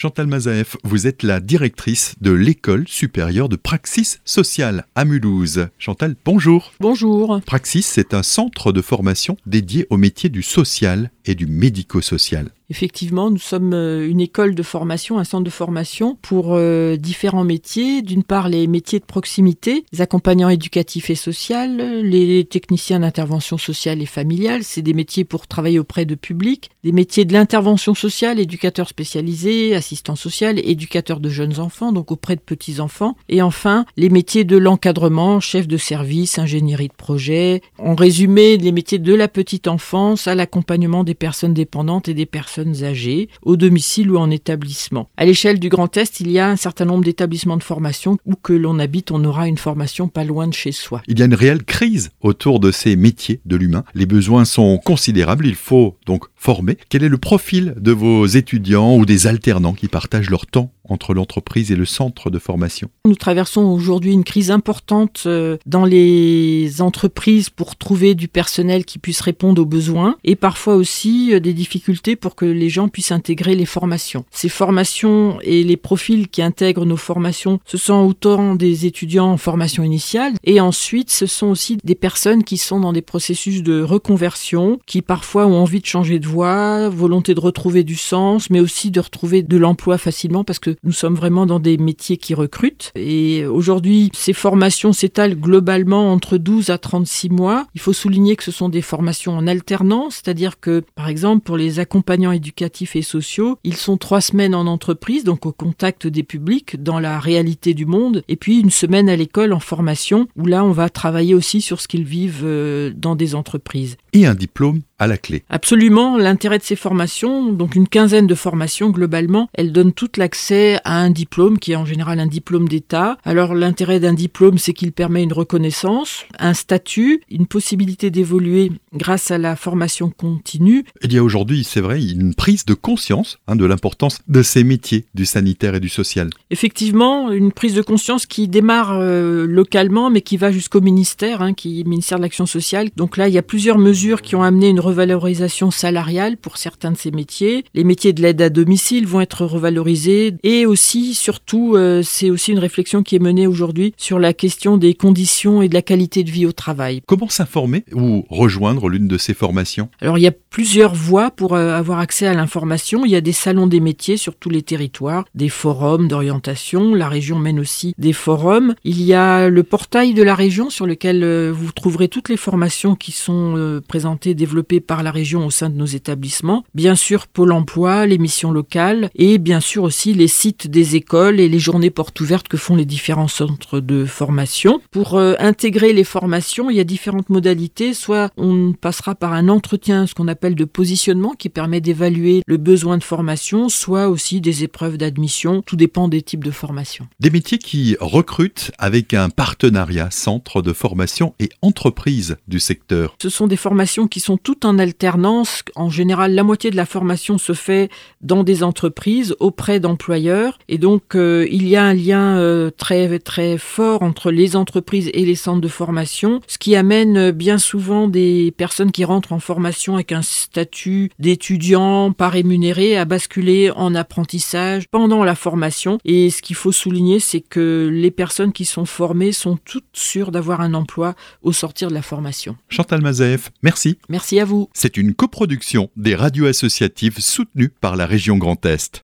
Chantal Mazaef, vous êtes la directrice de l'école supérieure de praxis sociale à Mulhouse. Chantal, bonjour. Bonjour. Praxis, c'est un centre de formation dédié au métier du social et du médico-social. Effectivement, nous sommes euh, une école de formation, un centre de formation pour euh, différents métiers. D'une part, les métiers de proximité, les accompagnants éducatifs et sociaux, les techniciens d'intervention sociale et familiale, c'est des métiers pour travailler auprès de publics, des métiers de l'intervention sociale, éducateurs spécialisés, assistants social, éducateurs de jeunes enfants, donc auprès de petits enfants, et enfin les métiers de l'encadrement, chef de service, ingénierie de projet. En résumé, les métiers de la petite enfance à l'accompagnement des personnes dépendantes et des personnes âgées, au domicile ou en établissement. À l'échelle du Grand Est, il y a un certain nombre d'établissements de formation où que l'on habite, on aura une formation pas loin de chez soi. Il y a une réelle crise autour de ces métiers de l'humain. Les besoins sont considérables, il faut donc former. Quel est le profil de vos étudiants ou des alternants qui partagent leur temps entre l'entreprise et le centre de formation Nous traversons aujourd'hui une crise importante euh, dans les entreprises pour trouver du personnel qui puisse répondre aux besoins et parfois aussi euh, des difficultés pour que les gens puissent intégrer les formations. Ces formations et les profils qui intègrent nos formations, ce sont autant des étudiants en formation initiale et ensuite ce sont aussi des personnes qui sont dans des processus de reconversion, qui parfois ont envie de changer de voie, volonté de retrouver du sens, mais aussi de retrouver de l'emploi facilement parce que nous sommes vraiment dans des métiers qui recrutent. Et aujourd'hui, ces formations s'étalent globalement entre 12 à 36 mois. Il faut souligner que ce sont des formations en alternance, c'est-à-dire que, par exemple, pour les accompagnants éducatifs et sociaux, ils sont trois semaines en entreprise, donc au contact des publics, dans la réalité du monde, et puis une semaine à l'école en formation, où là, on va travailler aussi sur ce qu'ils vivent euh, dans des entreprises. Et un diplôme à la clé. Absolument, l'intérêt de ces formations, donc une quinzaine de formations globalement, elles donnent tout l'accès à un diplôme qui est en général un diplôme d'État. Alors l'intérêt d'un diplôme, c'est qu'il permet une reconnaissance, un statut, une possibilité d'évoluer grâce à la formation continue. Il y a aujourd'hui, c'est vrai, une prise de conscience hein, de l'importance de ces métiers du sanitaire et du social. Effectivement, une prise de conscience qui démarre euh, localement, mais qui va jusqu'au ministère, hein, qui est le ministère de l'Action sociale. Donc là, il y a plusieurs mesures qui ont amené une revalorisation salariale pour certains de ces métiers. Les métiers de l'aide à domicile vont être revalorisés et aussi, surtout, euh, c'est aussi une réflexion qui est menée aujourd'hui sur la question des conditions et de la qualité de vie au travail. Comment s'informer ou rejoindre l'une de ces formations? Alors, il y a plusieurs voies pour euh, avoir accès à l'information. Il y a des salons des métiers sur tous les territoires, des forums d'orientation. La région mène aussi des forums. Il y a le portail de la région sur lequel euh, vous trouverez toutes les formations qui sont présentées, développées par la région au sein de nos établissements. Bien sûr, Pôle emploi, les missions locales et bien sûr aussi les sites des écoles et les journées portes ouvertes que font les différents centres de formation. Pour euh, intégrer les formations, il y a différentes modalités. Soit on passera par un entretien, ce qu'on appelle de positionnement, qui permet d'évaluer le besoin de formation, soit aussi des épreuves d'admission. Tout dépend des types de formation. Des métiers qui recrutent avec un partenariat centre de formation et entreprise du secteur. Ce sont des formations qui sont toutes en alternance. En général, la moitié de la formation se fait dans des entreprises auprès d'employeurs. Et donc, euh, il y a un lien euh, très, très fort entre les entreprises et les centres de formation, ce qui amène euh, bien souvent des personnes qui rentrent en formation avec un statut d'étudiant pas rémunéré à basculer en apprentissage pendant la formation. Et ce qu'il faut souligner, c'est que les personnes qui sont formées sont toutes sûres d'avoir un emploi au sortir de la formation. Chantal Mazaef, merci. Merci à C'est une coproduction des radios associatives soutenues par la région Grand Est.